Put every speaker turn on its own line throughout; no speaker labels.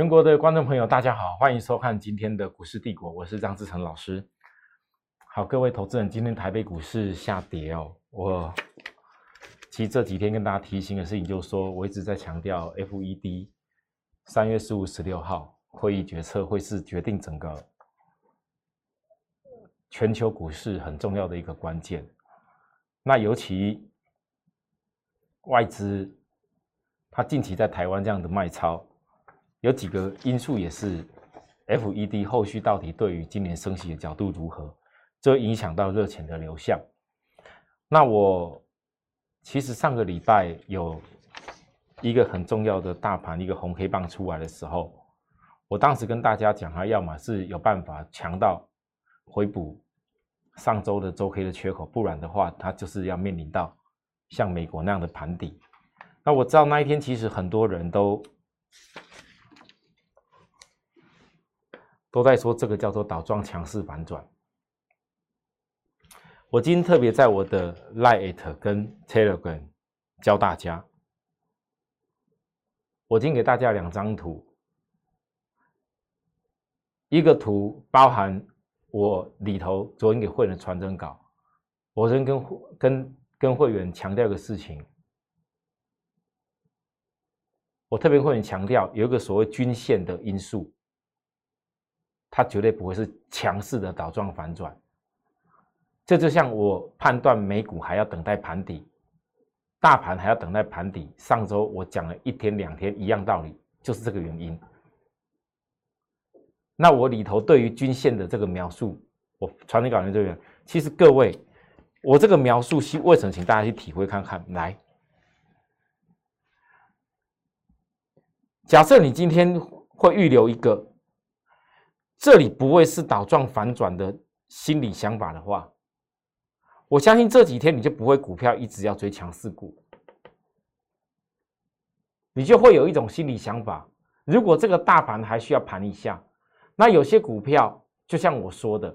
全国的观众朋友，大家好，欢迎收看今天的股市帝国，我是张志成老师。好，各位投资人，今天台北股市下跌哦。我其实这几天跟大家提醒的事情，就是说我一直在强调，FED 三月十五、十六号会议决策会是决定整个全球股市很重要的一个关键。那尤其外资，它近期在台湾这样的卖超，有几个因素也是 FED 后续到底对于今年升息的角度如何，这影响到热钱的流向。那我其实上个礼拜有一个很重要的大盘一个红黑棒出来的时候，我当时跟大家讲，它要么是有办法强到回补。上周的周 K 的缺口，不然的话，它就是要面临到像美国那样的盘底。那我知道那一天其实很多人都都在说这个叫做倒状强势反转。我今天特别在我的 Lite 跟 Telegram 教大家，我今天给大家两张图，一个图包含。我里头昨天给会员传真稿，我昨天跟跟跟会员强调一个事情，我特别会员强调有一个所谓均线的因素，它绝对不会是强势的倒状反转。这就像我判断美股还要等待盘底，大盘还要等待盘底。上周我讲了一天两天一样道理，就是这个原因。那我里头对于均线的这个描述，我传给稿人这边，其实各位，我这个描述是为什么？请大家去体会看看。来，假设你今天会预留一个，这里不会是倒状反转的心理想法的话，我相信这几天你就不会股票一直要追强势股，你就会有一种心理想法，如果这个大盘还需要盘一下。那有些股票，就像我说的，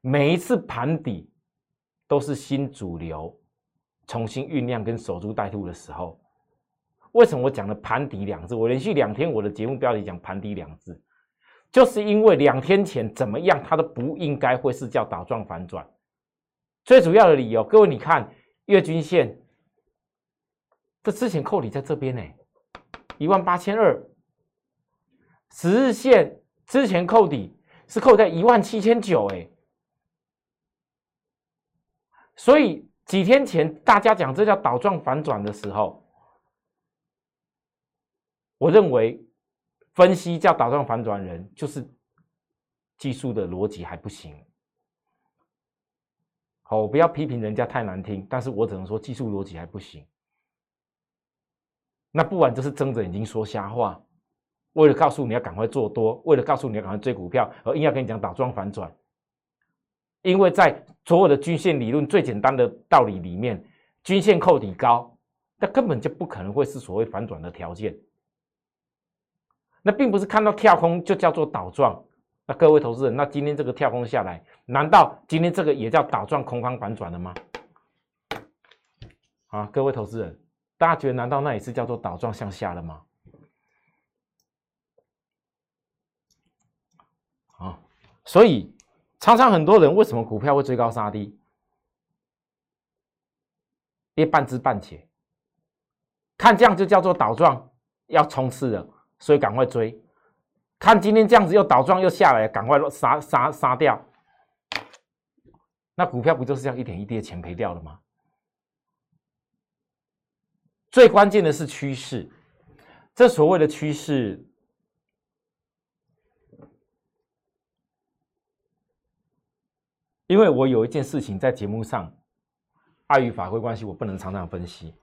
每一次盘底都是新主流重新酝酿跟守株待兔的时候。为什么我讲了盘底两字？我连续两天我的节目标题讲盘底两字，就是因为两天前怎么样，它都不应该会是叫倒状反转。最主要的理由，各位你看月均线，这之前扣底在这边呢，一万八千二，十日线。之前扣底是扣在一万七千九，哎，所以几天前大家讲这叫倒状反转的时候，我认为分析叫倒状反转人就是技术的逻辑还不行。好，我不要批评人家太难听，但是我只能说技术逻辑还不行。那不管就是睁着眼睛说瞎话。为了告诉你要赶快做多，为了告诉你要赶快追股票，而硬要跟你讲倒装反转，因为在所有的均线理论最简单的道理里面，均线扣底高，那根本就不可能会是所谓反转的条件。那并不是看到跳空就叫做倒状。那各位投资人，那今天这个跳空下来，难道今天这个也叫倒状空方反转了吗？啊，各位投资人，大家觉得难道那也是叫做倒状向下了吗？啊所以，常常很多人为什么股票会追高杀低？别半知半解，看这样就叫做倒撞，要冲刺了，所以赶快追。看今天这样子又倒撞又下来，赶快杀杀杀掉。那股票不就是这样一点一滴的钱赔掉了吗？最关键的是趋势，这所谓的趋势。因为我有一件事情在节目上，碍于法规关系，我不能常常分析。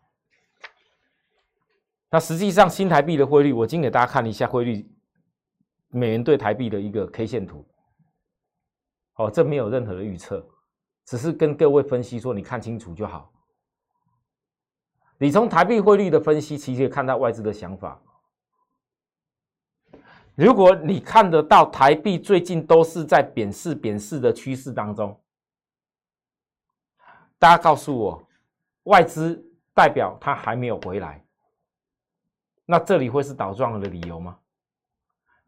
那实际上新台币的汇率，我今天给大家看一下汇率，美元对台币的一个 K 线图。哦，这没有任何的预测，只是跟各位分析说，你看清楚就好。你从台币汇率的分析，其实可以看到外资的想法。如果你看得到台币最近都是在贬势、贬势的趋势当中，大家告诉我，外资代表它还没有回来，那这里会是倒撞的理由吗？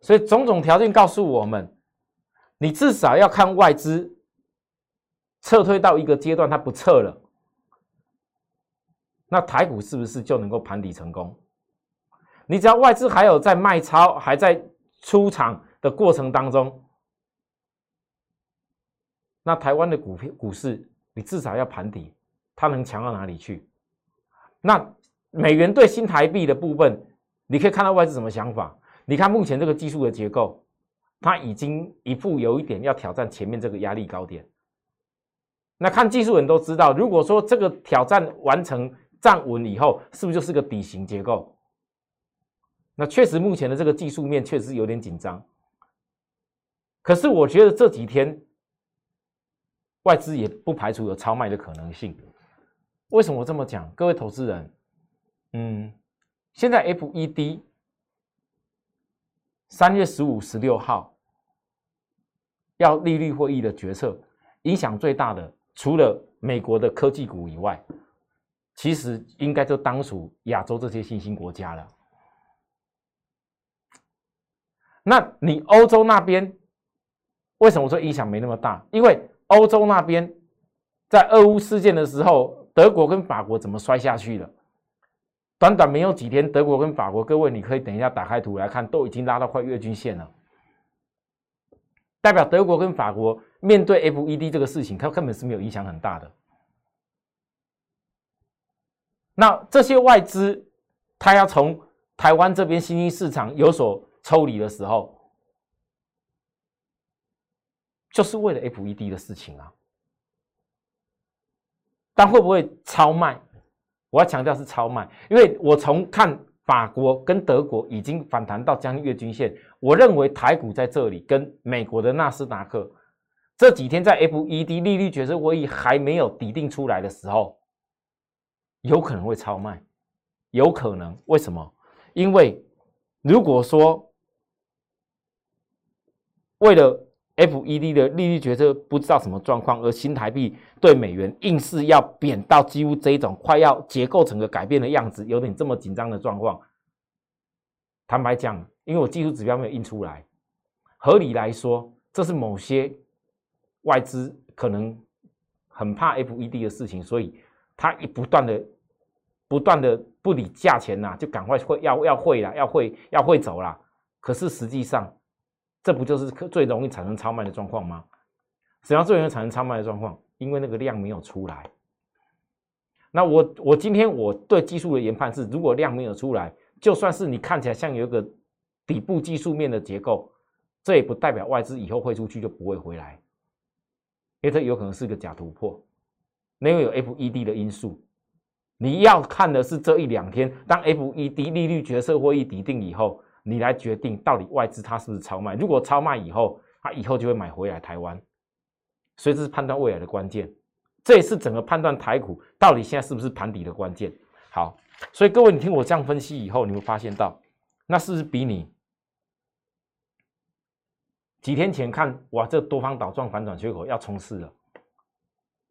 所以种种条件告诉我们，你至少要看外资撤退到一个阶段，它不撤了，那台股是不是就能够盘底成功？你只要外资还有在卖超，还在出场的过程当中，那台湾的股票股市，你至少要盘底，它能强到哪里去？那美元对新台币的部分，你可以看到外资什么想法？你看目前这个技术的结构，它已经一步有一点要挑战前面这个压力高点。那看技术人都知道，如果说这个挑战完成站稳以后，是不是就是个底型结构？那确实，目前的这个技术面确实有点紧张。可是，我觉得这几天外资也不排除有超卖的可能性。为什么这么讲？各位投资人，嗯，现在 FED 三月十五、十六号要利率会议的决策，影响最大的，除了美国的科技股以外，其实应该就当属亚洲这些新兴国家了。那你欧洲那边为什么说影响没那么大？因为欧洲那边在俄乌事件的时候，德国跟法国怎么摔下去了？短短没有几天，德国跟法国，各位你可以等一下打开图来看，都已经拉到快月均线了，代表德国跟法国面对 FED 这个事情，它根本是没有影响很大的。那这些外资，它要从台湾这边新兴市场有所。抽离的时候，就是为了 FED 的事情啊。但会不会超卖？我要强调是超卖，因为我从看法国跟德国已经反弹到将近月均线，我认为台股在这里跟美国的纳斯达克这几天在 FED 利率决策会议还没有抵定出来的时候，有可能会超卖，有可能为什么？因为如果说为了 FED 的利率决策不知道什么状况，而新台币对美元硬是要贬到几乎这一种快要结构整个改变的样子，有点这么紧张的状况。坦白讲，因为我技术指标没有印出来，合理来说，这是某些外资可能很怕 FED 的事情，所以他一不断的、不断的不理价钱呐，就赶快会要要汇了，要汇要汇走了。可是实际上，这不就是最容易产生超卖的状况吗？怎样最容易产生超卖的状况？因为那个量没有出来。那我我今天我对技术的研判是，如果量没有出来，就算是你看起来像有一个底部技术面的结构，这也不代表外资以后汇出去就不会回来，因为这有可能是个假突破，因为有 FED 的因素。你要看的是这一两天，当 FED 利率决策会议抵定以后。你来决定到底外资它是不是超卖？如果超卖以后，它以后就会买回来台湾，所以这是判断未来的关键，这也是整个判断台股到底现在是不是盘底的关键。好，所以各位，你听我这样分析以后，你会发现到，那是不是比你几天前看哇，这多方倒状反转缺口要冲刺了，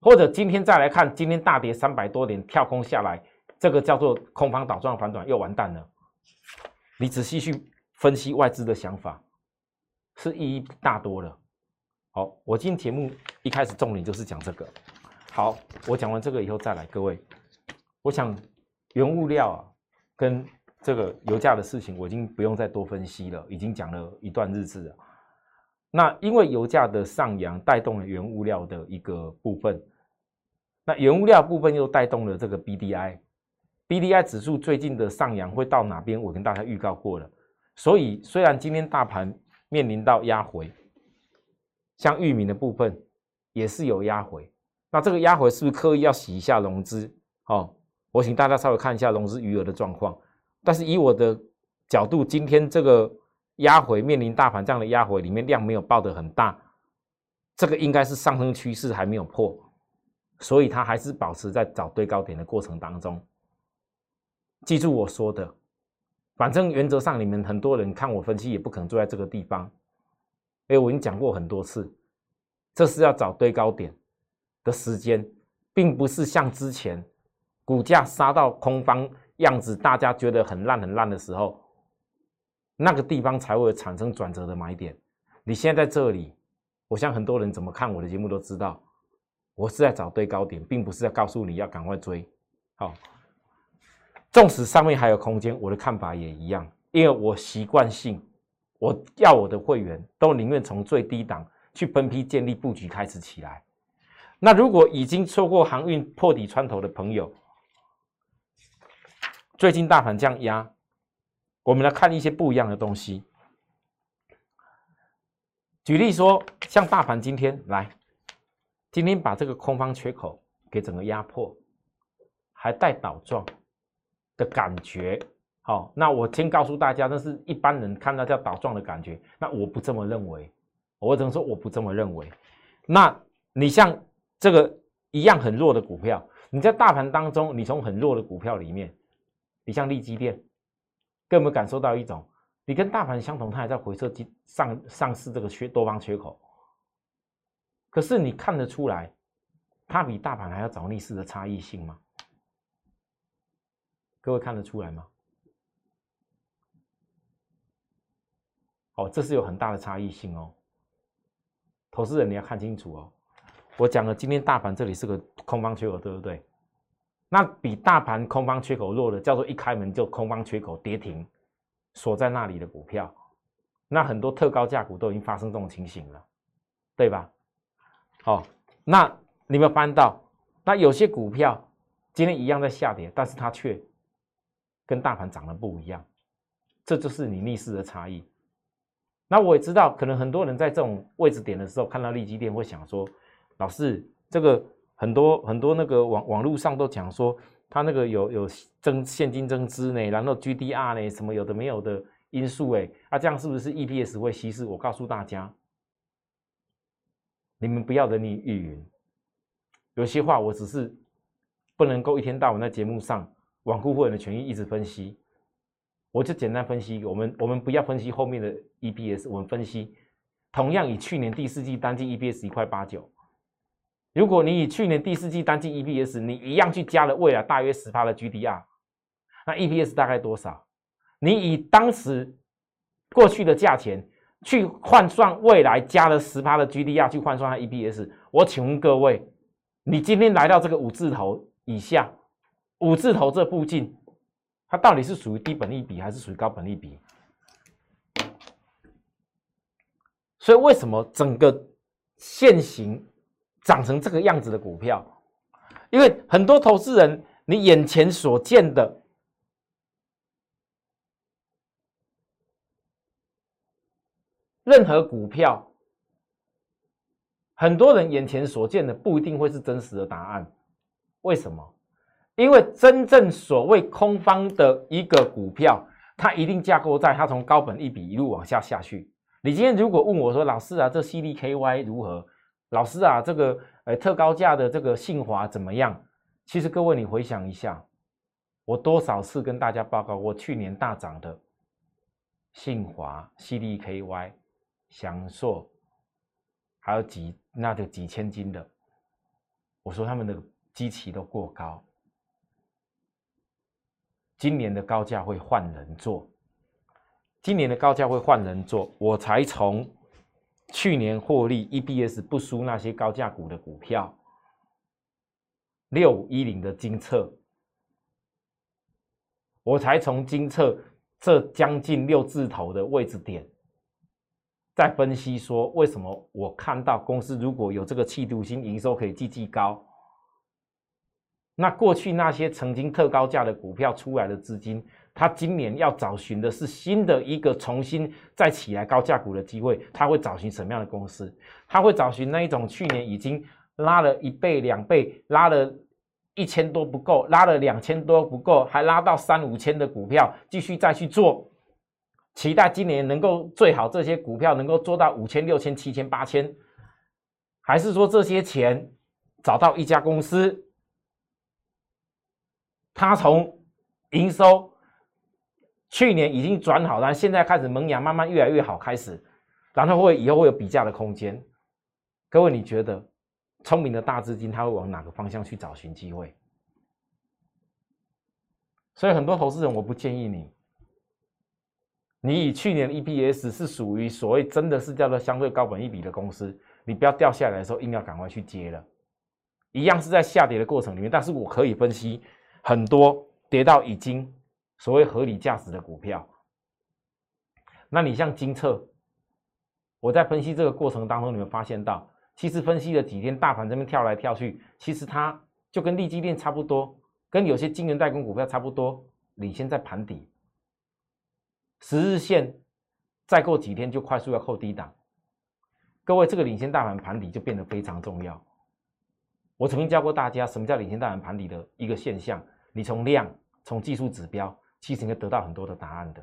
或者今天再来看，今天大跌三百多点跳空下来，这个叫做空方倒状反转又完蛋了。你仔细去分析外资的想法，是意义大多了。好，我今天节目一开始重点就是讲这个。好，我讲完这个以后再来，各位，我想原物料啊跟这个油价的事情，我已经不用再多分析了，已经讲了一段日子了。那因为油价的上扬带动了原物料的一个部分，那原物料部分又带动了这个 BDI。B D I 指数最近的上扬会到哪边？我跟大家预告过了。所以虽然今天大盘面临到压回，像玉米的部分也是有压回。那这个压回是不是刻意要洗一下融资？哦，我请大家稍微看一下融资余额的状况。但是以我的角度，今天这个压回面临大盘这样的压回，里面量没有爆得很大，这个应该是上升趋势还没有破，所以它还是保持在找最高点的过程当中。记住我说的，反正原则上你们很多人看我分析也不可能坐在这个地方，因为我已经讲过很多次，这是要找堆高点的时间，并不是像之前股价杀到空方样子，大家觉得很烂很烂的时候，那个地方才会产生转折的买点。你现在在这里，我想很多人怎么看我的节目都知道，我是在找对高点，并不是要告诉你要赶快追。好，纵使上面还有空间，我的看法也一样，因为我习惯性，我要我的会员都宁愿从最低档去分批建立布局开始起来。那如果已经错过航运破底穿头的朋友，最近大盘这样压，我们来看一些不一样的东西。举例说，像大盘今天来，今天把这个空方缺口给整个压迫，还带倒状的感觉。好，那我先告诉大家，那是一般人看到叫倒状的感觉，那我不这么认为。我只能说我不这么认为。那你像。这个一样很弱的股票，你在大盘当中，你从很弱的股票里面，你像利基电，有没有感受到一种，你跟大盘相同，它还在回撤基上上市这个缺多方缺口，可是你看得出来，它比大盘还要找逆势的差异性吗？各位看得出来吗？哦，这是有很大的差异性哦，投资人你要看清楚哦。我讲了，今天大盘这里是个空方缺口，对不对？那比大盘空方缺口弱的，叫做一开门就空方缺口跌停，锁在那里的股票，那很多特高价股都已经发生这种情形了，对吧？好，那你有翻到？那有些股票今天一样在下跌，但是它却跟大盘涨得不一样，这就是你逆势的差异。那我也知道，可能很多人在这种位置点的时候，看到利基店会想说。老师，这个很多很多那个网网络上都讲说，他那个有有增现金增资呢，然后 GDR 呢，什么有的没有的因素哎，啊，这样是不是 EPS 会稀释？我告诉大家，你们不要人云亦云，有些话我只是不能够一天到晚在节目上罔顾会员的权益一直分析，我就简单分析，我们我们不要分析后面的 EPS，我们分析同样以去年第四季单季 EPS 一块八九。如果你以去年第四季单季 EPS，你一样去加了未来大约十趴的 GDR，那 EPS 大概多少？你以当时过去的价钱去换算未来加了十趴的 GDR 去换算它 EPS，我请问各位，你今天来到这个五字头以下，五字头这附近，它到底是属于低本利比还是属于高本利比？所以为什么整个现行？长成这个样子的股票，因为很多投资人，你眼前所见的任何股票，很多人眼前所见的不一定会是真实的答案。为什么？因为真正所谓空方的一个股票，它一定架构在它从高本一笔一路往下下去。你今天如果问我说，老师啊，这 C D K Y 如何？老师啊，这个呃特高价的这个信华怎么样？其实各位你回想一下，我多少次跟大家报告过去年大涨的信华、CDKY、祥硕，还有几那就几千斤的，我说他们的基期都过高，今年的高价会换人做，今年的高价会换人做，我才从。去年获利 EPS 不输那些高价股的股票，六五一零的金策，我才从金策这将近六字头的位置点，在分析说为什么我看到公司如果有这个气度心，营收可以继续高，那过去那些曾经特高价的股票出来的资金。他今年要找寻的是新的一个重新再起来高价股的机会，他会找寻什么样的公司？他会找寻那一种去年已经拉了一倍、两倍，拉了一千多不够，拉了两千多不够，还拉到三五千的股票，继续再去做，期待今年能够最好这些股票能够做到五千、六千、七千、八千，还是说这些钱找到一家公司，他从营收。去年已经转好，然后现在开始萌芽，慢慢越来越好，开始，然后会以后会有比价的空间。各位，你觉得聪明的大资金他会往哪个方向去找寻机会？所以很多投资人，我不建议你，你以去年 EPS 是属于所谓真的是叫做相对高本一比的公司，你不要掉下来的时候硬要赶快去接了，一样是在下跌的过程里面，但是我可以分析很多跌到已经所谓合理价值的股票。那你像金策，我在分析这个过程当中，你们发现到，其实分析了几天，大盘这边跳来跳去，其实它就跟利基链差不多，跟有些晶圆代工股票差不多，领先在盘底。十日线再过几天就快速要扣低档，各位，这个领先大盘盘底就变得非常重要。我曾经教过大家什么叫领先大盘盘底的一个现象，你从量、从技术指标，其实应该得到很多的答案的。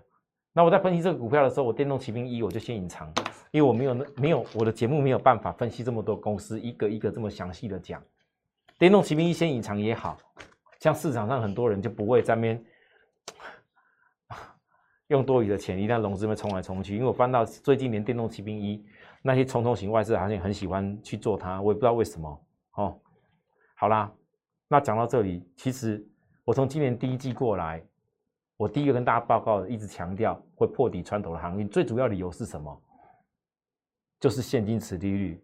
那我在分析这个股票的时候，我电动骑兵一我就先隐藏，因为我没有那没有我的节目没有办法分析这么多公司一个一个这么详细的讲。电动骑兵一先隐藏也好，像市场上很多人就不会在面。用多余的钱，一旦融资会冲来冲去。因为我翻到最近连电动骑兵一那些冲冲型外资好像很喜欢去做它，我也不知道为什么。哦，好啦，那讲到这里，其实我从今年第一季过来，我第一个跟大家报告的，一直强调会破底穿头的行业，最主要理由是什么？就是现金持利率，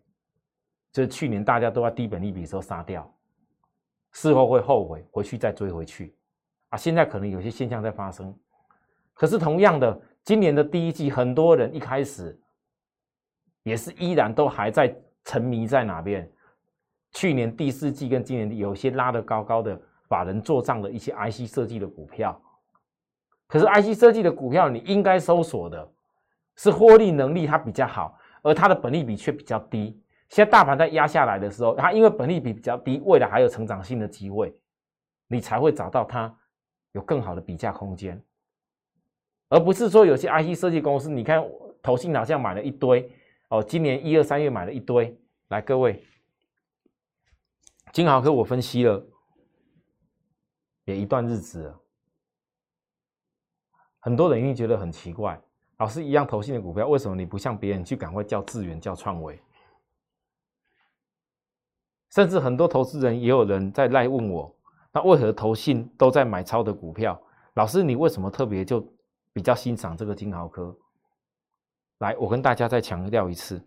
就是去年大家都在低本利比的时候杀掉，事后会后悔，回去再追回去啊。现在可能有些现象在发生。可是同样的，今年的第一季，很多人一开始也是依然都还在沉迷在哪边？去年第四季跟今年有些拉得高高的，法人做账的一些 IC 设计的股票。可是 IC 设计的股票，你应该搜索的是获利能力它比较好，而它的本利比却比较低。现在大盘在压下来的时候，它因为本利比比较低，未来还有成长性的机会，你才会找到它有更好的比价空间。而不是说有些 IC 设计公司，你看投信好像买了一堆哦，今年一二三月买了一堆。来，各位，金豪科我分析了也一段日子了，很多人一定觉得很奇怪，老师一样投信的股票，为什么你不像别人去赶快叫智源、叫创维？甚至很多投资人也有人在赖问我，那为何投信都在买超的股票？老师，你为什么特别就？比较欣赏这个金豪科，来，我跟大家再强调一次，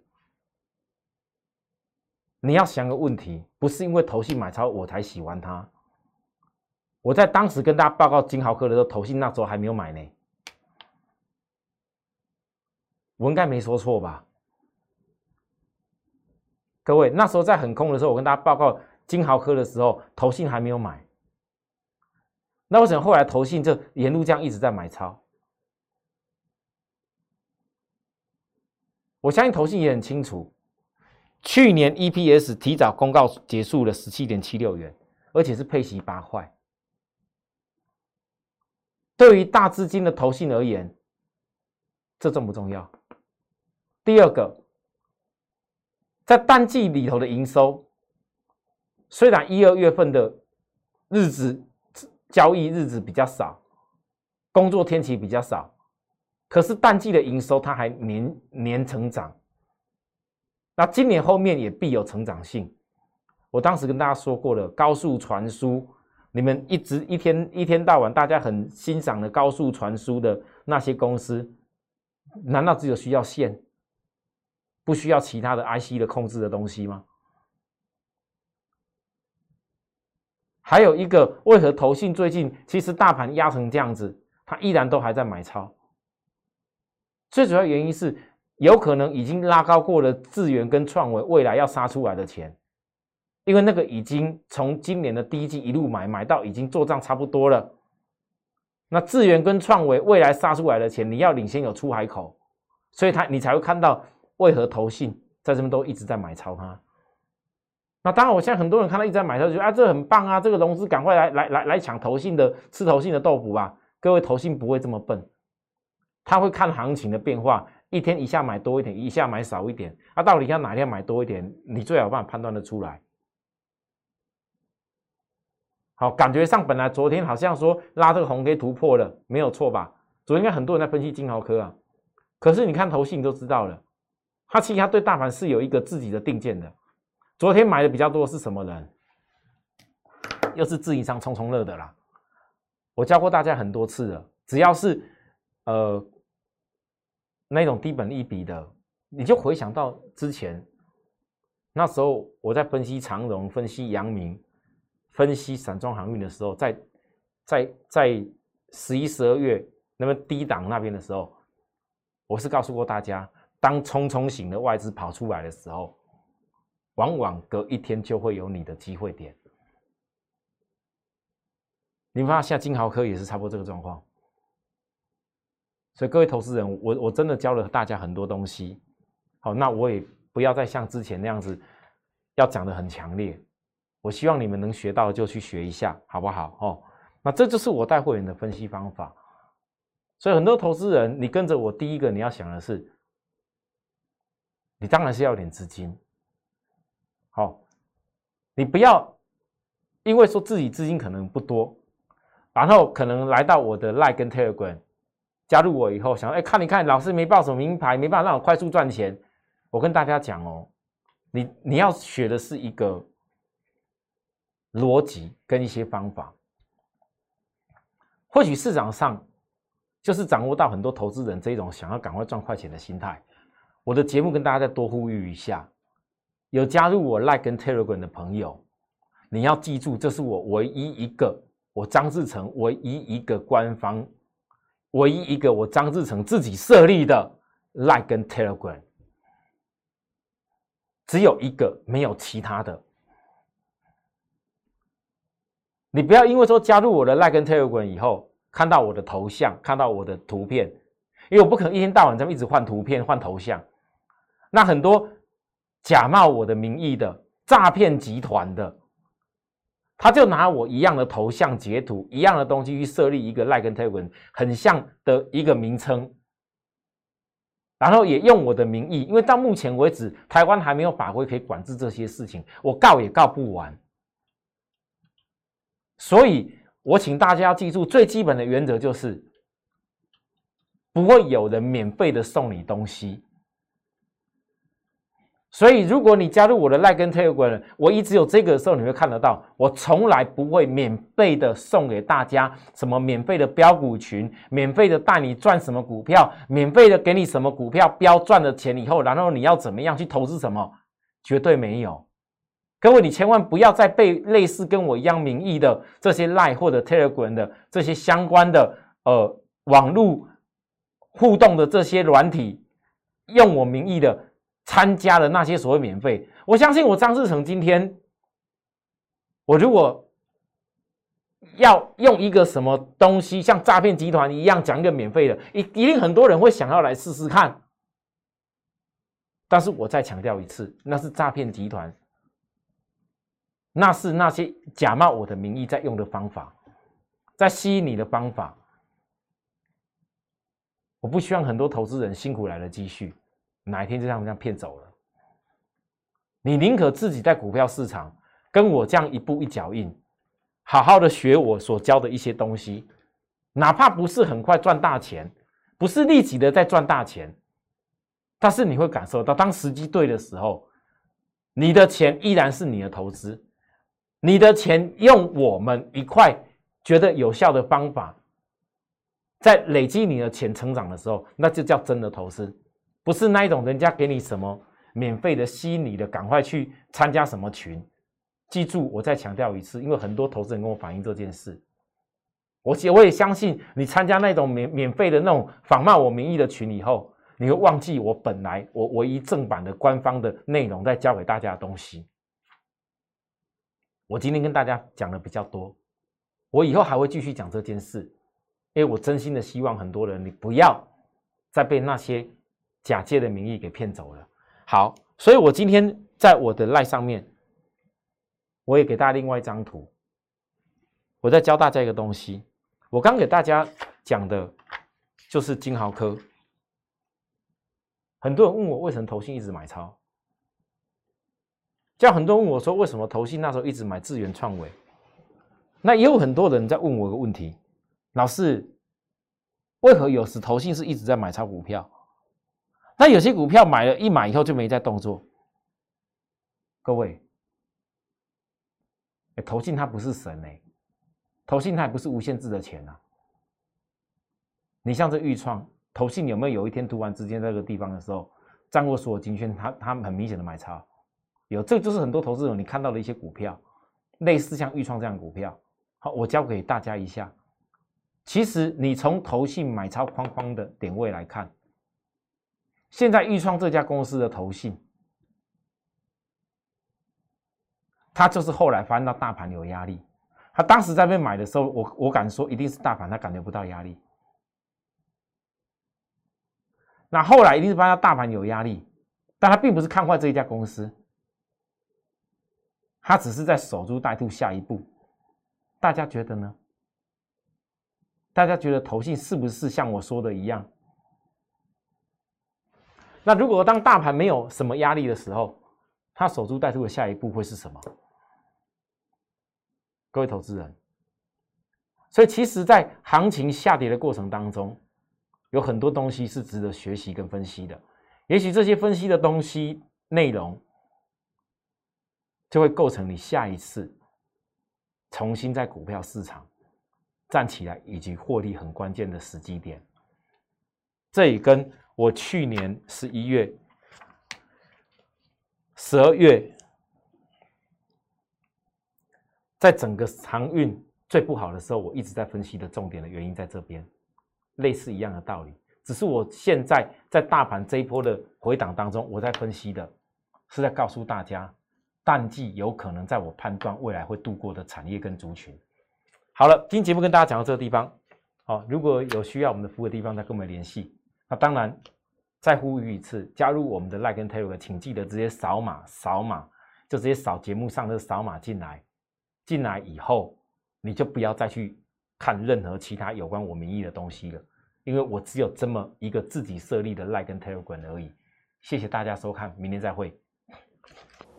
你要想个问题，不是因为投信买超我才喜欢它。我在当时跟大家报告金豪科的时候，投信那时候还没有买呢，我应该没说错吧？各位，那时候在很空的时候，我跟大家报告金豪科的时候，投信还没有买，那为什么后来投信就沿路这样一直在买超？我相信投信也很清楚，去年 EPS 提早公告结束了十七点七六元，而且是配息八块。对于大资金的投信而言，这重不重要？第二个，在淡季里头的营收，虽然一二月份的日子交易日子比较少，工作天气比较少。可是淡季的营收它还年年成长，那今年后面也必有成长性。我当时跟大家说过了，高速传输，你们一直一天一天到晚大家很欣赏的高速传输的那些公司，难道只有需要线，不需要其他的 IC 的控制的东西吗？还有一个，为何投信最近其实大盘压成这样子，它依然都还在买超？最主要原因是，有可能已经拉高过了智源跟创维未来要杀出来的钱，因为那个已经从今年的第一季一路买买到已经做账差不多了。那智源跟创维未来杀出来的钱，你要领先有出海口，所以他你才会看到为何投信在这边都一直在买超它。那当然，我现在很多人看到一直在买超，觉得啊这很棒啊，这个融资赶快来来来来抢投信的吃投信的豆腐吧。各位投信不会这么笨。他会看行情的变化，一天一下买多一点，一下买少一点。啊，到底要哪天买多一点？你最好办法判断的出来。好，感觉上本来昨天好像说拉这个红 K 突破了，没有错吧？昨天应该很多人在分析金豪科啊。可是你看头信都知道了，他其实他对大盘是有一个自己的定见的。昨天买的比较多是什么人？又是自营商冲冲乐的啦。我教过大家很多次了，只要是。呃，那种低本一比的，你就回想到之前那时候我在分析长荣、分析阳明、分析散装航运的时候，在在在十一、十二月那么低档那边的时候，我是告诉过大家，当冲冲型的外资跑出来的时候，往往隔一天就会有你的机会点。你发现现在金豪科也是差不多这个状况，所以各位投资人，我我真的教了大家很多东西，好，那我也不要再像之前那样子要讲的很强烈，我希望你们能学到就去学一下，好不好？哦，那这就是我带会员的分析方法，所以很多投资人，你跟着我，第一个你要想的是，你当然是要点资金，好，你不要因为说自己资金可能不多。然后可能来到我的 Line 跟 Telegram，加入我以后，想哎看一看，老师没报什么名牌，没办法让我快速赚钱。我跟大家讲哦，你你要学的是一个逻辑跟一些方法。或许市场上就是掌握到很多投资人这种想要赶快赚快钱的心态。我的节目跟大家再多呼吁一下，有加入我 Like 跟 Telegram 的朋友，你要记住，这是我唯一一个。我张志成唯一一个官方，唯一一个我张志成自己设立的 Like 跟 Telegram，只有一个，没有其他的。你不要因为说加入我的 Like 跟 Telegram 以后，看到我的头像，看到我的图片，因为我不可能一天到晚这么一直换图片、换头像。那很多假冒我的名义的诈骗集团的。他就拿我一样的头像截图，一样的东西去设立一个 Like 跟 Telegram 很像的一个名称，然后也用我的名义，因为到目前为止台湾还没有法规可以管制这些事情，我告也告不完。所以我请大家要记住最基本的原则就是，不会有人免费的送你东西。所以，如果你加入我的 Like 跟 Telegram，我一直有这个的时候，你会看得到，我从来不会免费的送给大家什么免费的标股群，免费的带你赚什么股票，免费的给你什么股票标赚的钱以后，然后你要怎么样去投资什么，绝对没有。各位，你千万不要再被类似跟我一样名义的这些 Like 或者 Telegram 的这些相关的呃网络互动的这些软体用我名义的。参加的那些所谓免费，我相信我张志成今天，我如果要用一个什么东西像诈骗集团一样讲一个免费的，一一定很多人会想要来试试看。但是我再强调一次，那是诈骗集团，那是那些假冒我的名义在用的方法，在吸引你的方法。我不希望很多投资人辛苦来的积蓄。哪一天就像这样骗走了？你宁可自己在股票市场跟我这样一步一脚印，好好的学我所教的一些东西，哪怕不是很快赚大钱，不是立即的在赚大钱，但是你会感受到，当时机对的时候，你的钱依然是你的投资，你的钱用我们一块觉得有效的方法，在累积你的钱成长的时候，那就叫真的投资。不是那一种人家给你什么免费的吸引你的，赶快去参加什么群。记住，我再强调一次，因为很多投资人跟我反映这件事，我我也相信你参加那种免免费的那种仿冒我名义的群以后，你会忘记我本来我唯一正版的官方的内容在教给大家的东西。我今天跟大家讲的比较多，我以后还会继续讲这件事，因为我真心的希望很多人你不要再被那些。假借的名义给骗走了。好，所以我今天在我的赖上面，我也给大家另外一张图。我在教大家一个东西。我刚给大家讲的，就是金豪科。很多人问我为什么投信一直买超，叫很多人问我说为什么投信那时候一直买智源创维。那也有很多人在问我一个问题：老师，为何有时投信是一直在买超股票？那有些股票买了一买以后就没再动作。各位，投信它不是神哎，投信它也不是无限制的钱啊。你像这豫创，投信有没有有一天突然之间在这个地方的时候，掌握所有金圈，他他们很明显的买超，有，这就是很多投资者你看到的一些股票，类似像豫创这样的股票。好，我教给大家一下，其实你从投信买超框框的点位来看，现在豫创这家公司的投信。他就是后来发现到大盘有压力，他当时在被买的时候，我我敢说一定是大盘他感觉不到压力。那后来一定是发现大盘有压力，但他并不是看坏这一家公司，他只是在守株待兔下一步。大家觉得呢？大家觉得投信是不是像我说的一样？那如果当大盘没有什么压力的时候，他守株待兔的下一步会是什么？各位投资人，所以其实，在行情下跌的过程当中，有很多东西是值得学习跟分析的。也许这些分析的东西内容，就会构成你下一次重新在股票市场站起来以及获利很关键的时机点。这也跟我去年十一月。十二月，在整个航运最不好的时候，我一直在分析的重点的原因在这边，类似一样的道理。只是我现在在大盘这一波的回档当中，我在分析的是在告诉大家，淡季有可能在我判断未来会度过的产业跟族群。好了，今天节目跟大家讲到这个地方，好，如果有需要我们的服务的地方，再跟我们联系。那当然。再呼吁一次，加入我们的 Like 跟 t e l e 请记得直接扫码，扫码就直接扫节目上的扫码进来。进来以后，你就不要再去看任何其他有关我名义的东西了，因为我只有这么一个自己设立的 Like 跟 t e l e 而已。谢谢大家收看，明天再会。